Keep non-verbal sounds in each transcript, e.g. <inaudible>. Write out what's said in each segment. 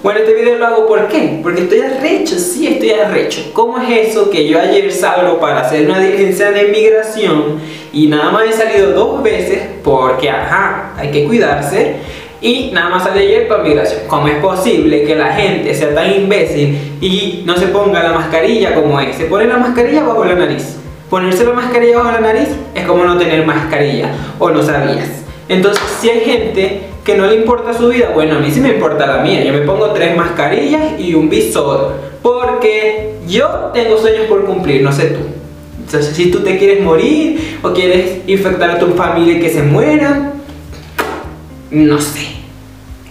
Bueno, este video lo hago ¿por qué? Porque estoy arrecho, sí estoy arrecho. ¿Cómo es eso que yo ayer salgo para hacer una diligencia de inmigración y nada más he salido dos veces porque, ajá, hay que cuidarse y nada más salí ayer para migración? ¿Cómo es posible que la gente sea tan imbécil y no se ponga la mascarilla como es? Se pone la mascarilla bajo la nariz. Ponerse la mascarilla bajo la nariz es como no tener mascarilla o no sabías. Entonces, si hay gente que no le importa su vida, bueno, a mí sí me importa la mía. Yo me pongo tres mascarillas y un visor. Porque yo tengo sueños por cumplir, no sé tú. Entonces, si tú te quieres morir o quieres infectar a tu familia y que se mueran, no sé.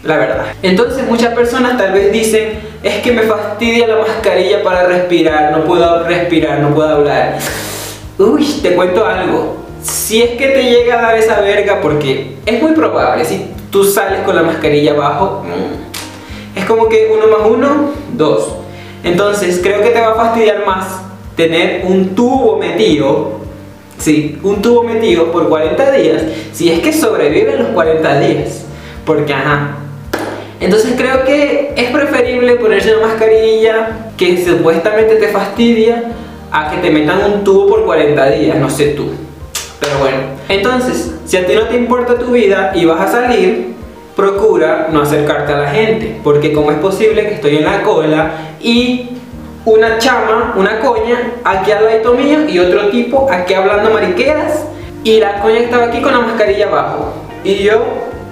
La verdad. Entonces muchas personas tal vez dicen, es que me fastidia la mascarilla para respirar, no puedo respirar, no puedo hablar. Uy, te cuento algo. Si es que te llega a dar esa verga, porque es muy probable, si tú sales con la mascarilla abajo, mm, es como que uno más uno, dos. Entonces creo que te va a fastidiar más tener un tubo metido, sí, un tubo metido por 40 días, si es que sobreviven los 40 días. Porque, ajá. Entonces creo que es preferible ponerse una mascarilla que supuestamente te fastidia a que te metan un tubo por 40 días, no sé tú. Pero bueno, entonces, si a ti no te importa tu vida y vas a salir, procura no acercarte a la gente, porque como es posible que estoy en la cola y una chama, una coña, aquí al lado mío y otro tipo aquí hablando mariqueras y la coña estaba aquí con la mascarilla abajo. Y yo,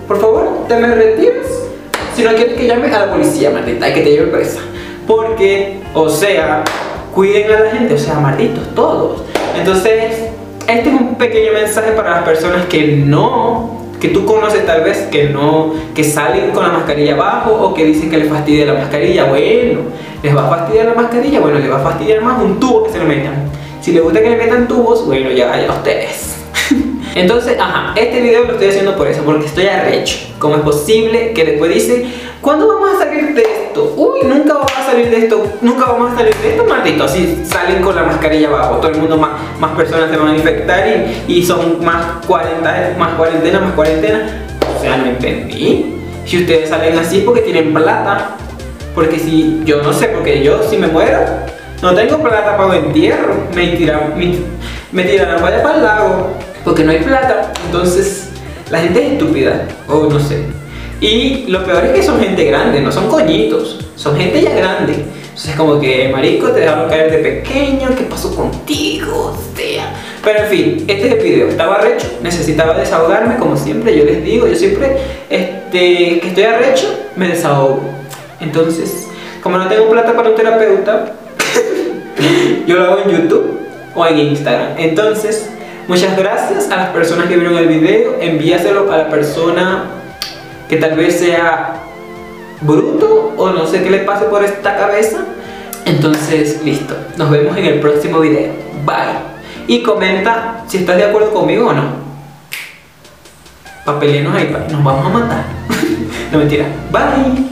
por favor, te me retiras. Si no quieres que llame a la policía, maldita, que te presa. Porque, o sea, cuiden a la gente, o sea, malditos todos. Entonces, este es un pequeño mensaje para las personas que no, que tú conoces tal vez, que no, que salen con la mascarilla abajo o que dicen que les fastidia la mascarilla. Bueno, les va a fastidiar la mascarilla, bueno, les va a fastidiar más un tubo que se le metan. Si les gusta que le metan tubos, bueno, ya, a ustedes. <laughs> Entonces, ajá, este video lo estoy haciendo por eso, porque estoy arrecho. ¿Cómo es posible que después dicen, ¿cuándo vamos a salir de esto? Uy, nunca vamos a salir de esto, nunca vamos a salir de esto, maldito. Así salen con la mascarilla abajo, todo el mundo, más, más personas se van a infectar y, y son más, 40, más cuarentena, más cuarentena. O sea, no entendí. Si ustedes salen así es porque tienen plata. Porque si, yo no sé, porque yo si me muero, no tengo plata para un entierro. Me tiran, me, vaya para el lago porque no hay plata. Entonces, la gente es estúpida, o no sé. Y lo peor es que son gente grande, no son coñitos, son gente ya grande. Entonces, como que, marico, te dejaron caer de pequeño, ¿qué pasó contigo? O sea. Pero en fin, este es el video. Estaba arrecho, necesitaba desahogarme, como siempre, yo les digo, yo siempre, este, que estoy arrecho, me desahogo. Entonces, como no tengo plata para un terapeuta, <laughs> yo lo hago en YouTube o en Instagram. Entonces, Muchas gracias a las personas que vieron el video. Envíaselo a la persona que tal vez sea bruto o no sé qué le pase por esta cabeza. Entonces, listo. Nos vemos en el próximo video. Bye. Y comenta si estás de acuerdo conmigo o no. Papelenos ahí, nos vamos a matar. <laughs> no mentira. Bye.